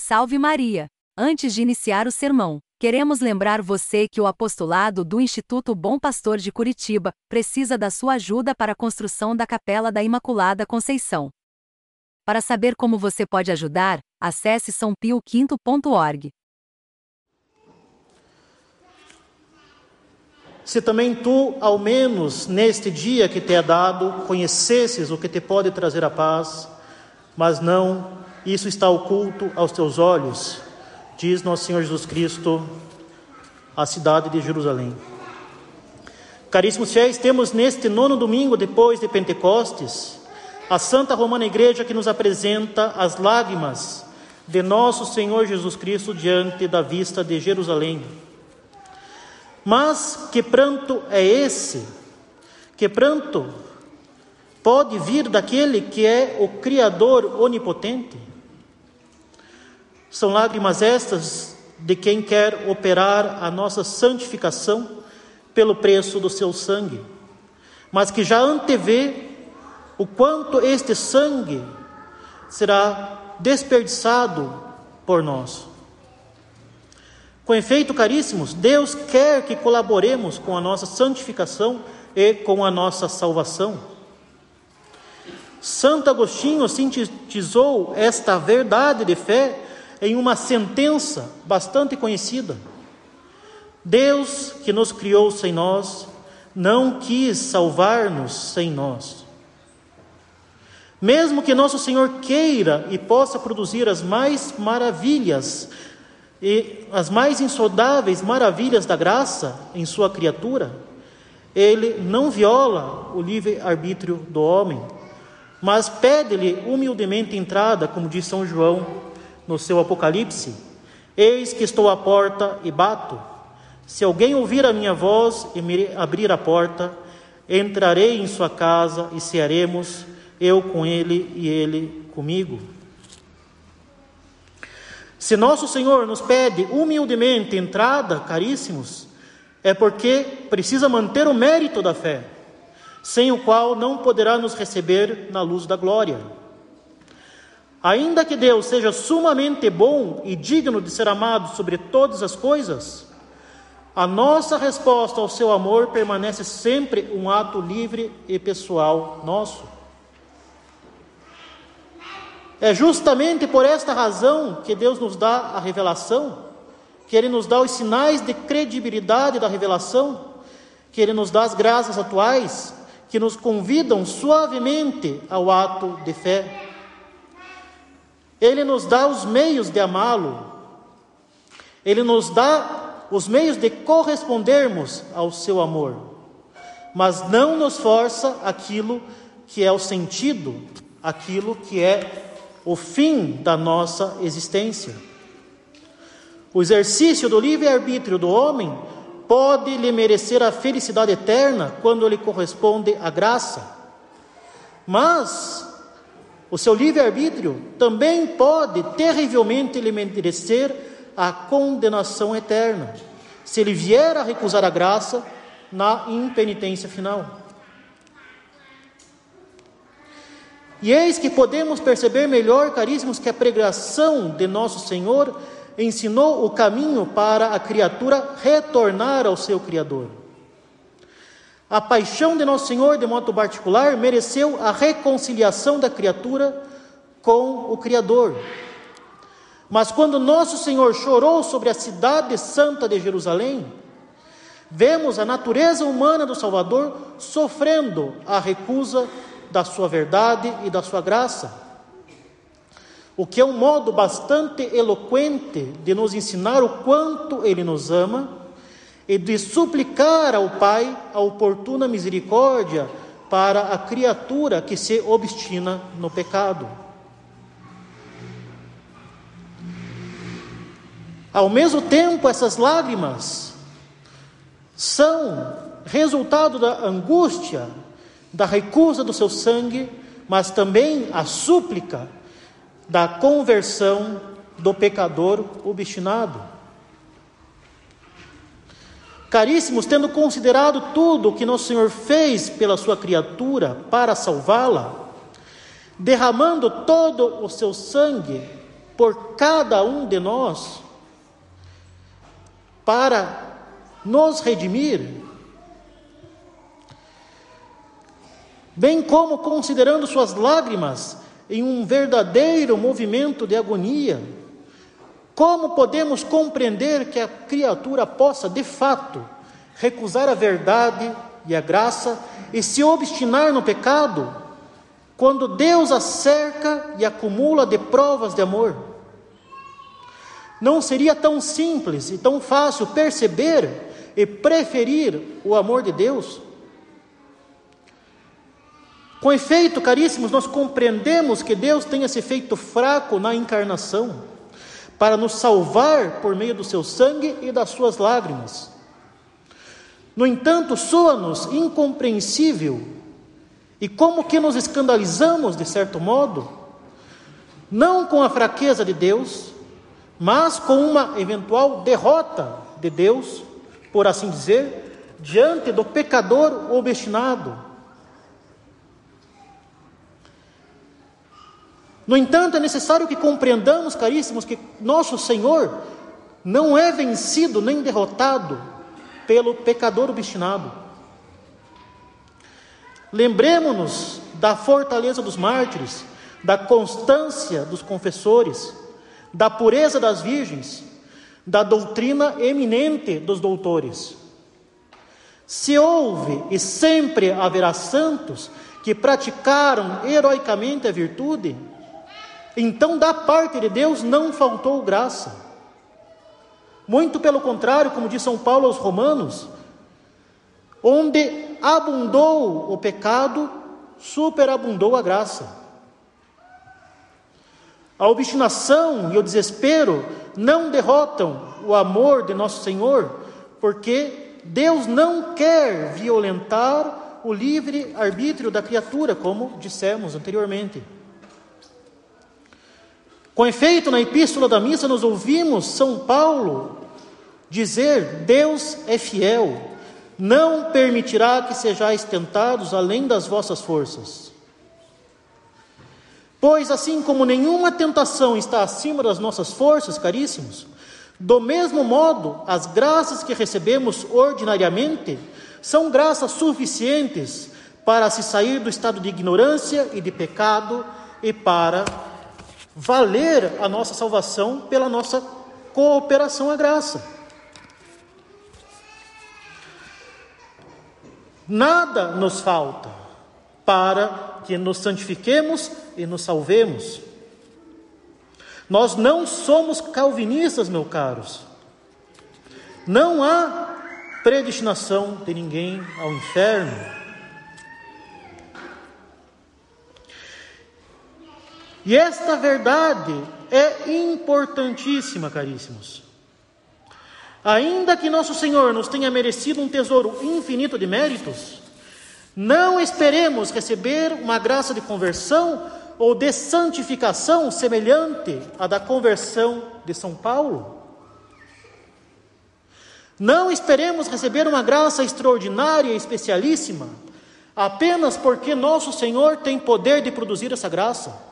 Salve Maria! Antes de iniciar o sermão, queremos lembrar você que o apostolado do Instituto Bom Pastor de Curitiba precisa da sua ajuda para a construção da Capela da Imaculada Conceição. Para saber como você pode ajudar, acesse sãopioquinto.org. Se também tu, ao menos neste dia que te é dado, conhecesses o que te pode trazer a paz, mas não isso está oculto aos teus olhos, diz nosso Senhor Jesus Cristo à cidade de Jerusalém. Caríssimos fiéis, temos neste nono domingo depois de Pentecostes a Santa Romana Igreja que nos apresenta as lágrimas de nosso Senhor Jesus Cristo diante da vista de Jerusalém. Mas que pranto é esse? Que pranto pode vir daquele que é o Criador onipotente? São lágrimas estas de quem quer operar a nossa santificação pelo preço do seu sangue, mas que já antevê o quanto este sangue será desperdiçado por nós. Com efeito, caríssimos, Deus quer que colaboremos com a nossa santificação e com a nossa salvação. Santo Agostinho sintetizou esta verdade de fé em uma sentença bastante conhecida. Deus, que nos criou sem nós, não quis salvar-nos sem nós. Mesmo que nosso Senhor queira e possa produzir as mais maravilhas e as mais insondáveis maravilhas da graça em sua criatura, ele não viola o livre-arbítrio do homem, mas pede-lhe humildemente entrada, como diz São João no seu Apocalipse: Eis que estou à porta e bato. Se alguém ouvir a minha voz e me abrir a porta, entrarei em sua casa e cearemos, eu com ele e ele comigo. Se nosso Senhor nos pede humildemente entrada, caríssimos, é porque precisa manter o mérito da fé, sem o qual não poderá nos receber na luz da glória. Ainda que Deus seja sumamente bom e digno de ser amado sobre todas as coisas, a nossa resposta ao seu amor permanece sempre um ato livre e pessoal nosso. É justamente por esta razão que Deus nos dá a revelação, que Ele nos dá os sinais de credibilidade da revelação, que Ele nos dá as graças atuais, que nos convidam suavemente ao ato de fé. Ele nos dá os meios de amá-lo, Ele nos dá os meios de correspondermos ao seu amor, mas não nos força aquilo que é o sentido, aquilo que é o fim da nossa existência. O exercício do livre-arbítrio do homem pode lhe merecer a felicidade eterna quando lhe corresponde a graça, mas o seu livre-arbítrio também pode terrivelmente lhe merecer a condenação eterna, se ele vier a recusar a graça na impenitência final. E eis que podemos perceber melhor, caríssimos, que a pregação de nosso Senhor ensinou o caminho para a criatura retornar ao seu Criador. A paixão de Nosso Senhor, de modo particular, mereceu a reconciliação da criatura com o Criador. Mas quando Nosso Senhor chorou sobre a cidade santa de Jerusalém, vemos a natureza humana do Salvador sofrendo a recusa da sua verdade e da sua graça. O que é um modo bastante eloquente de nos ensinar o quanto Ele nos ama e de suplicar ao Pai a oportuna misericórdia para a criatura que se obstina no pecado. Ao mesmo tempo, essas lágrimas são resultado da angústia, da recusa do seu sangue, mas também a súplica da conversão do pecador obstinado. Caríssimos, tendo considerado tudo o que nosso Senhor fez pela sua criatura para salvá-la, derramando todo o seu sangue por cada um de nós para nos redimir, bem como considerando suas lágrimas em um verdadeiro movimento de agonia, como podemos compreender que a criatura possa, de fato, recusar a verdade e a graça e se obstinar no pecado, quando Deus a cerca e acumula de provas de amor? Não seria tão simples e tão fácil perceber e preferir o amor de Deus? Com efeito, caríssimos, nós compreendemos que Deus tenha se feito fraco na encarnação para nos salvar por meio do seu sangue e das suas lágrimas. No entanto, soa-nos incompreensível e como que nos escandalizamos, de certo modo, não com a fraqueza de Deus, mas com uma eventual derrota de Deus, por assim dizer, diante do pecador obstinado No entanto, é necessário que compreendamos, caríssimos, que nosso Senhor não é vencido nem derrotado pelo pecador obstinado. Lembremos-nos da fortaleza dos mártires, da constância dos confessores, da pureza das virgens, da doutrina eminente dos doutores. Se houve e sempre haverá santos que praticaram heroicamente a virtude, então, da parte de Deus não faltou graça. Muito pelo contrário, como diz São Paulo aos Romanos, onde abundou o pecado, superabundou a graça. A obstinação e o desespero não derrotam o amor de nosso Senhor, porque Deus não quer violentar o livre arbítrio da criatura, como dissemos anteriormente. Com efeito, na epístola da missa, nós ouvimos São Paulo dizer: Deus é fiel, não permitirá que sejais tentados além das vossas forças. Pois, assim como nenhuma tentação está acima das nossas forças, caríssimos, do mesmo modo, as graças que recebemos ordinariamente são graças suficientes para se sair do estado de ignorância e de pecado e para valer a nossa salvação pela nossa cooperação à graça. Nada nos falta para que nos santifiquemos e nos salvemos. Nós não somos calvinistas, meus caros. Não há predestinação de ninguém ao inferno. E esta verdade é importantíssima, caríssimos. Ainda que nosso Senhor nos tenha merecido um tesouro infinito de méritos, não esperemos receber uma graça de conversão ou de santificação semelhante à da conversão de São Paulo. Não esperemos receber uma graça extraordinária e especialíssima apenas porque nosso Senhor tem poder de produzir essa graça.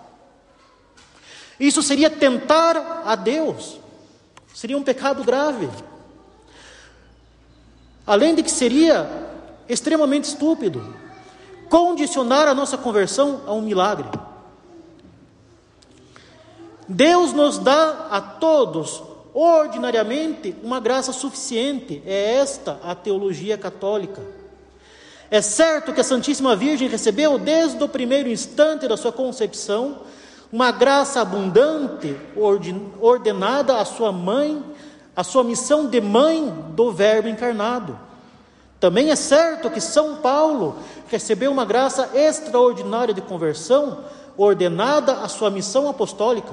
Isso seria tentar a Deus, seria um pecado grave. Além de que seria extremamente estúpido condicionar a nossa conversão a um milagre. Deus nos dá a todos, ordinariamente, uma graça suficiente. É esta a teologia católica. É certo que a Santíssima Virgem recebeu, desde o primeiro instante da sua concepção, uma graça abundante ordenada à sua mãe, a sua missão de mãe do Verbo encarnado. Também é certo que São Paulo recebeu uma graça extraordinária de conversão, ordenada à sua missão apostólica.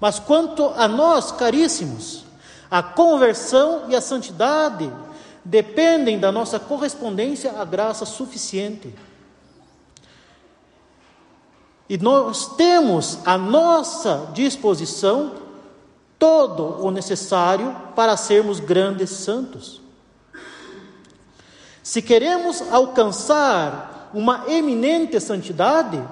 Mas quanto a nós, caríssimos, a conversão e a santidade dependem da nossa correspondência à graça suficiente. E nós temos à nossa disposição todo o necessário para sermos grandes santos. Se queremos alcançar uma eminente santidade,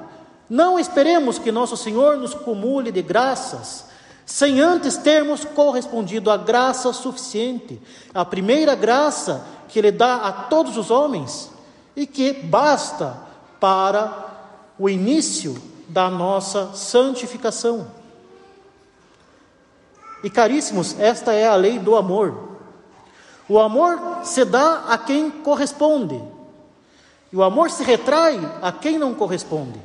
Não esperemos que nosso Senhor nos cumule de graças, sem antes termos correspondido à graça suficiente, a primeira graça que Ele dá a todos os homens e que basta para o início da nossa santificação. E caríssimos, esta é a lei do amor. O amor se dá a quem corresponde, e o amor se retrai a quem não corresponde.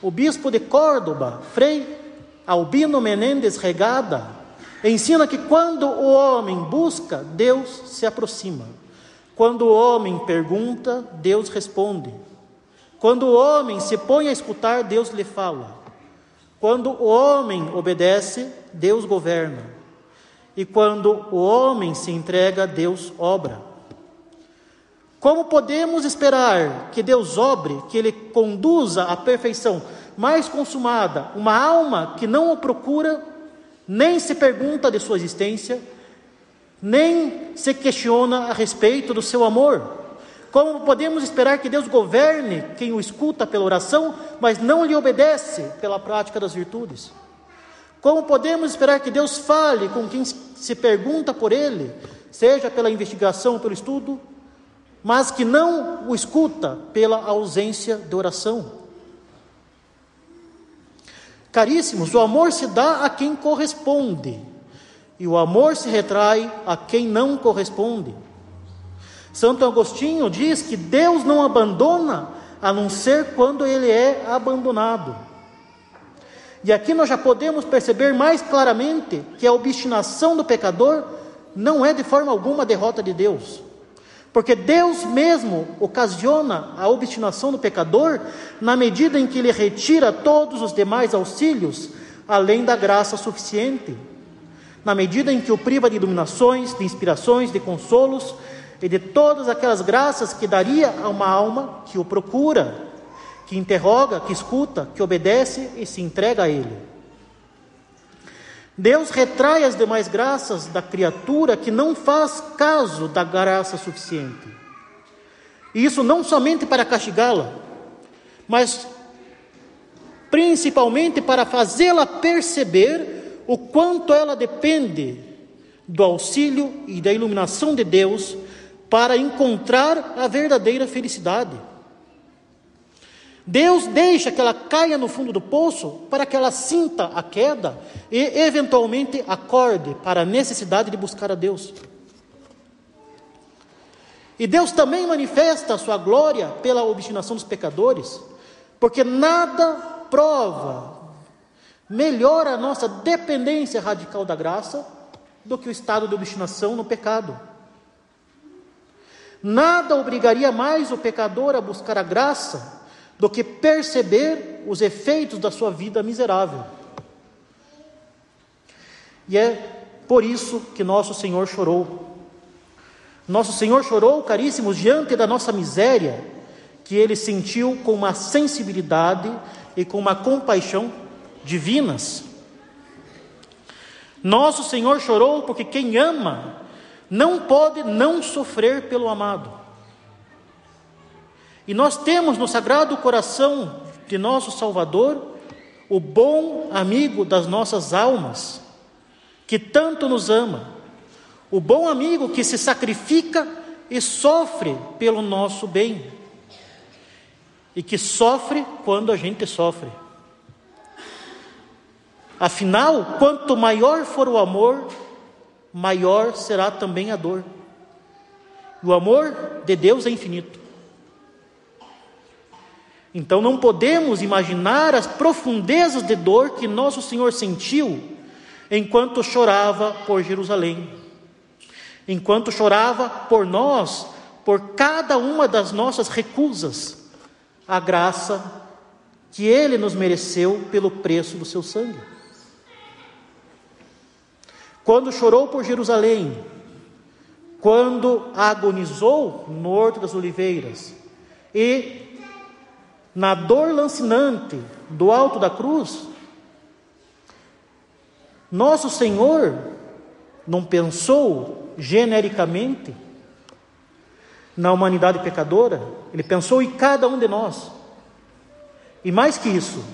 O bispo de Córdoba, Frei Albino Menendez Regada, ensina que quando o homem busca, Deus se aproxima. Quando o homem pergunta, Deus responde. Quando o homem se põe a escutar, Deus lhe fala. Quando o homem obedece, Deus governa. E quando o homem se entrega, Deus obra. Como podemos esperar que Deus obre, que Ele conduza à perfeição mais consumada uma alma que não o procura, nem se pergunta de sua existência, nem se questiona a respeito do seu amor? Como podemos esperar que Deus governe quem o escuta pela oração, mas não lhe obedece pela prática das virtudes? Como podemos esperar que Deus fale com quem se pergunta por Ele, seja pela investigação pelo estudo, mas que não o escuta pela ausência de oração? Caríssimos, o amor se dá a quem corresponde, e o amor se retrai a quem não corresponde. Santo Agostinho diz que Deus não abandona a não ser quando ele é abandonado. E aqui nós já podemos perceber mais claramente que a obstinação do pecador não é de forma alguma a derrota de Deus. Porque Deus mesmo ocasiona a obstinação do pecador na medida em que ele retira todos os demais auxílios, além da graça suficiente. Na medida em que o priva de iluminações, de inspirações, de consolos, e de todas aquelas graças que daria a uma alma que o procura, que interroga, que escuta, que obedece e se entrega a Ele. Deus retrai as demais graças da criatura que não faz caso da graça suficiente. E isso não somente para castigá-la, mas principalmente para fazê-la perceber o quanto ela depende do auxílio e da iluminação de Deus para encontrar a verdadeira felicidade. Deus deixa que ela caia no fundo do poço para que ela sinta a queda e, eventualmente, acorde para a necessidade de buscar a Deus. E Deus também manifesta a sua glória pela obstinação dos pecadores, porque nada prova melhor a nossa dependência radical da graça do que o estado de obstinação no pecado. Nada obrigaria mais o pecador a buscar a graça do que perceber os efeitos da sua vida miserável. E é por isso que nosso Senhor chorou. Nosso Senhor chorou, caríssimos, diante da nossa miséria, que ele sentiu com uma sensibilidade e com uma compaixão divinas. Nosso Senhor chorou porque quem ama não pode não sofrer pelo amado. E nós temos no Sagrado Coração de nosso Salvador o bom amigo das nossas almas, que tanto nos ama, o bom amigo que se sacrifica e sofre pelo nosso bem, e que sofre quando a gente sofre. Afinal, quanto maior for o amor, maior será também a dor. O amor de Deus é infinito. Então não podemos imaginar as profundezas de dor que nosso Senhor sentiu enquanto chorava por Jerusalém, enquanto chorava por nós, por cada uma das nossas recusas à graça que Ele nos mereceu pelo preço do seu sangue. Quando chorou por Jerusalém, quando agonizou no Horto das Oliveiras e na dor lancinante do alto da cruz, nosso Senhor não pensou genericamente na humanidade pecadora, ele pensou em cada um de nós. E mais que isso,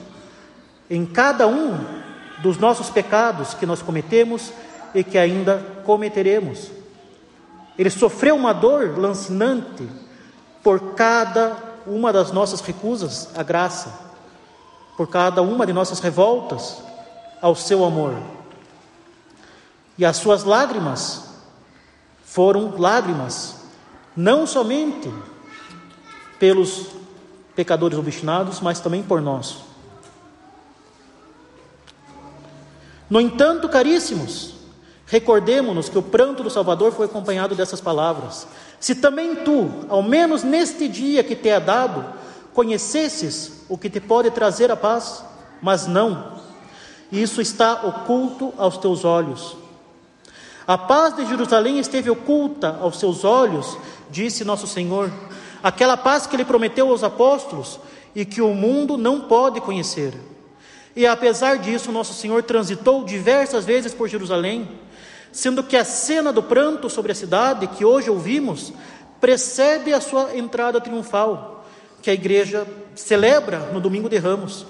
em cada um dos nossos pecados que nós cometemos e que ainda cometeremos. Ele sofreu uma dor lancinante por cada uma das nossas recusas à graça, por cada uma de nossas revoltas ao seu amor. E as suas lágrimas foram lágrimas, não somente pelos pecadores obstinados, mas também por nós. No entanto, caríssimos, recordemos-nos que o pranto do Salvador foi acompanhado dessas palavras: Se também tu, ao menos neste dia que te é dado, conhecesses o que te pode trazer a paz, mas não, isso está oculto aos teus olhos. A paz de Jerusalém esteve oculta aos seus olhos, disse nosso Senhor, aquela paz que ele prometeu aos apóstolos e que o mundo não pode conhecer. E apesar disso, nosso Senhor transitou diversas vezes por Jerusalém, sendo que a cena do pranto sobre a cidade, que hoje ouvimos, precede a sua entrada triunfal, que a igreja celebra no domingo de Ramos.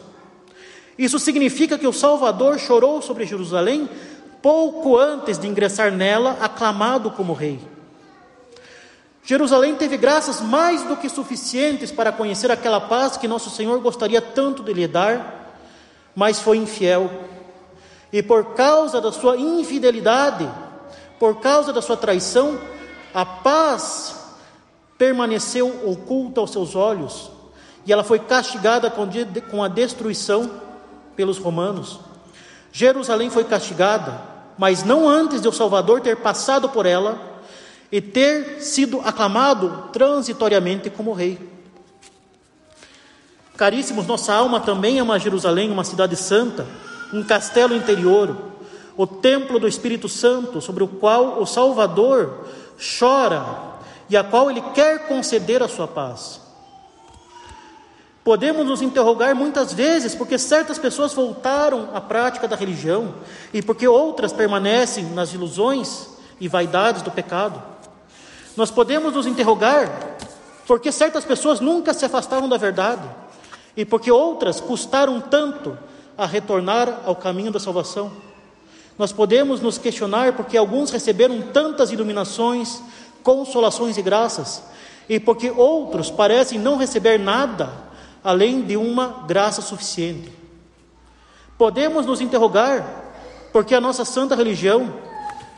Isso significa que o Salvador chorou sobre Jerusalém pouco antes de ingressar nela, aclamado como rei. Jerusalém teve graças mais do que suficientes para conhecer aquela paz que nosso Senhor gostaria tanto de lhe dar, mas foi infiel. E por causa da sua infidelidade, por causa da sua traição, a paz permaneceu oculta aos seus olhos, e ela foi castigada com a destruição pelos romanos. Jerusalém foi castigada mas não antes de o Salvador ter passado por ela e ter sido aclamado transitoriamente como rei. Caríssimos, nossa alma também é uma Jerusalém, uma cidade santa, um castelo interior, o templo do Espírito Santo, sobre o qual o Salvador chora e a qual ele quer conceder a sua paz. Podemos nos interrogar muitas vezes porque certas pessoas voltaram à prática da religião e porque outras permanecem nas ilusões e vaidades do pecado. Nós podemos nos interrogar porque certas pessoas nunca se afastaram da verdade e porque outras custaram tanto a retornar ao caminho da salvação. Nós podemos nos questionar porque alguns receberam tantas iluminações, consolações e graças, e porque outros parecem não receber nada além de uma graça suficiente. Podemos nos interrogar porque a nossa santa religião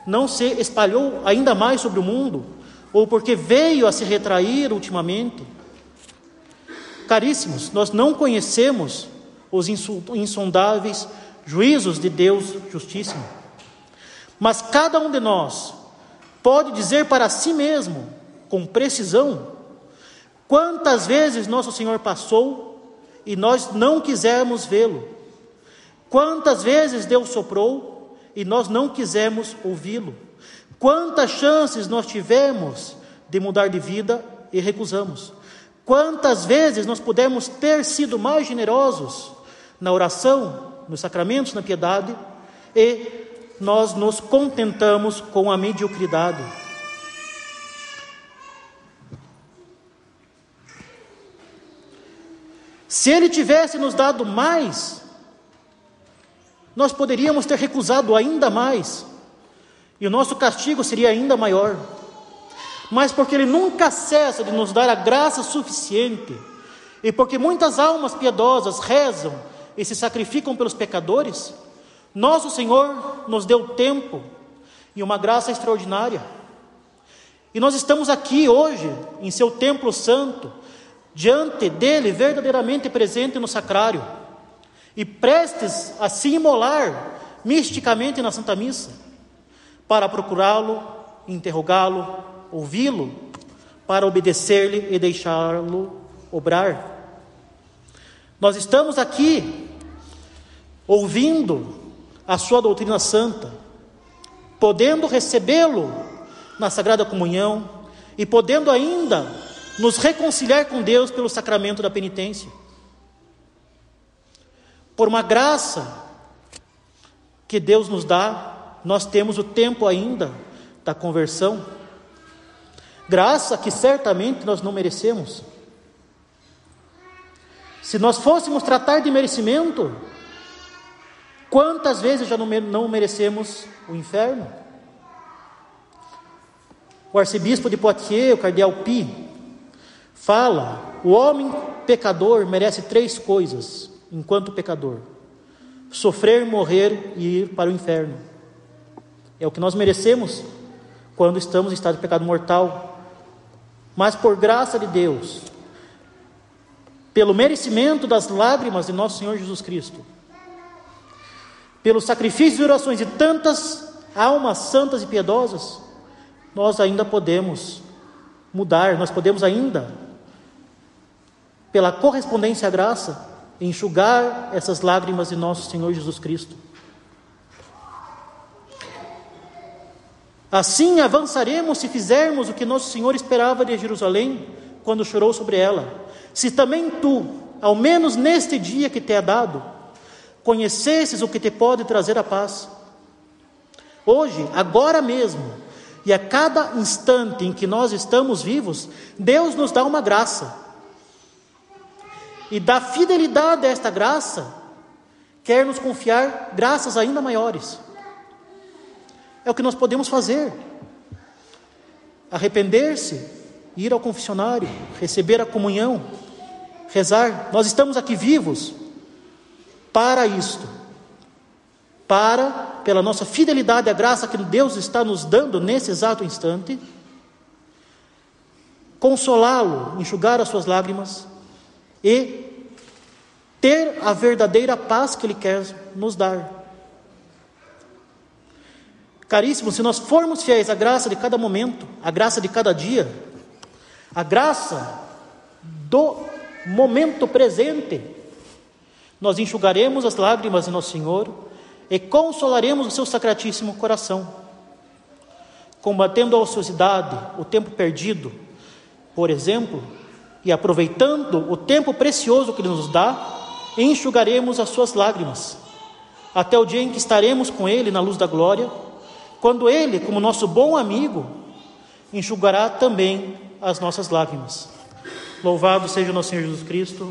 não se espalhou ainda mais sobre o mundo, ou porque veio a se retrair ultimamente. Caríssimos, nós não conhecemos os insondáveis juízos de Deus Justíssimo, mas cada um de nós pode dizer para si mesmo, com precisão, Quantas vezes nosso Senhor passou e nós não quisemos vê-lo? Quantas vezes Deus soprou e nós não quisemos ouvi-lo? Quantas chances nós tivemos de mudar de vida e recusamos? Quantas vezes nós pudemos ter sido mais generosos na oração, nos sacramentos, na piedade e nós nos contentamos com a mediocridade? Se ele tivesse nos dado mais, nós poderíamos ter recusado ainda mais, e o nosso castigo seria ainda maior. Mas porque ele nunca cessa de nos dar a graça suficiente, e porque muitas almas piedosas rezam e se sacrificam pelos pecadores, nosso Senhor nos deu tempo e uma graça extraordinária. E nós estamos aqui hoje, em seu templo santo, diante dele verdadeiramente presente no sacrário e prestes a se imolar misticamente na Santa Missa, para procurá-lo, interrogá-lo, ouvi-lo, para obedecer-lhe e deixá-lo obrar. Nós estamos aqui ouvindo a sua doutrina santa, podendo recebê-lo na Sagrada Comunhão e podendo ainda nos reconciliar com Deus pelo sacramento da penitência. Por uma graça que Deus nos dá, nós temos o tempo ainda da conversão. Graça que certamente nós não merecemos. Se nós fôssemos tratar de merecimento, quantas vezes já não merecemos o inferno? O arcebispo de Poitiers, o cardeal Pi, fala: o homem pecador merece três coisas enquanto pecador: sofrer, morrer e ir para o inferno. É o que nós merecemos quando estamos em estado de pecado mortal. Mas por graça de Deus, pelo merecimento das lágrimas de nosso Senhor Jesus Cristo, pelo sacrifício e orações de tantas almas santas e piedosas, nós ainda podemos mudar, nós podemos ainda, pela correspondência à graça, enxugar essas lágrimas de nosso Senhor Jesus Cristo. Assim avançaremos se fizermos o que nosso Senhor esperava de Jerusalém quando chorou sobre ela se também tu, ao menos neste dia que te é dado, conhecesses o que te pode trazer a paz. Hoje, agora mesmo, e a cada instante em que nós estamos vivos, Deus nos dá uma graça. E da fidelidade desta graça, quer nos confiar graças ainda maiores. É o que nós podemos fazer. Arrepender-se, ir ao confessionário, receber a comunhão, rezar. Nós estamos aqui vivos para isto. Para, pela nossa fidelidade à graça que Deus está nos dando nesse exato instante, consolá-lo, enxugar as suas lágrimas e ter a verdadeira paz que Ele quer nos dar. Caríssimo, se nós formos fiéis à graça de cada momento, à graça de cada dia, a graça do momento presente, nós enxugaremos as lágrimas de nosso Senhor e consolaremos o seu sacratíssimo coração, combatendo a ociosidade, o tempo perdido, por exemplo, e aproveitando o tempo precioso que Ele nos dá, enxugaremos as suas lágrimas, até o dia em que estaremos com Ele na luz da glória, quando Ele, como nosso bom amigo, enxugará também as nossas lágrimas. Louvado seja o nosso Senhor Jesus Cristo.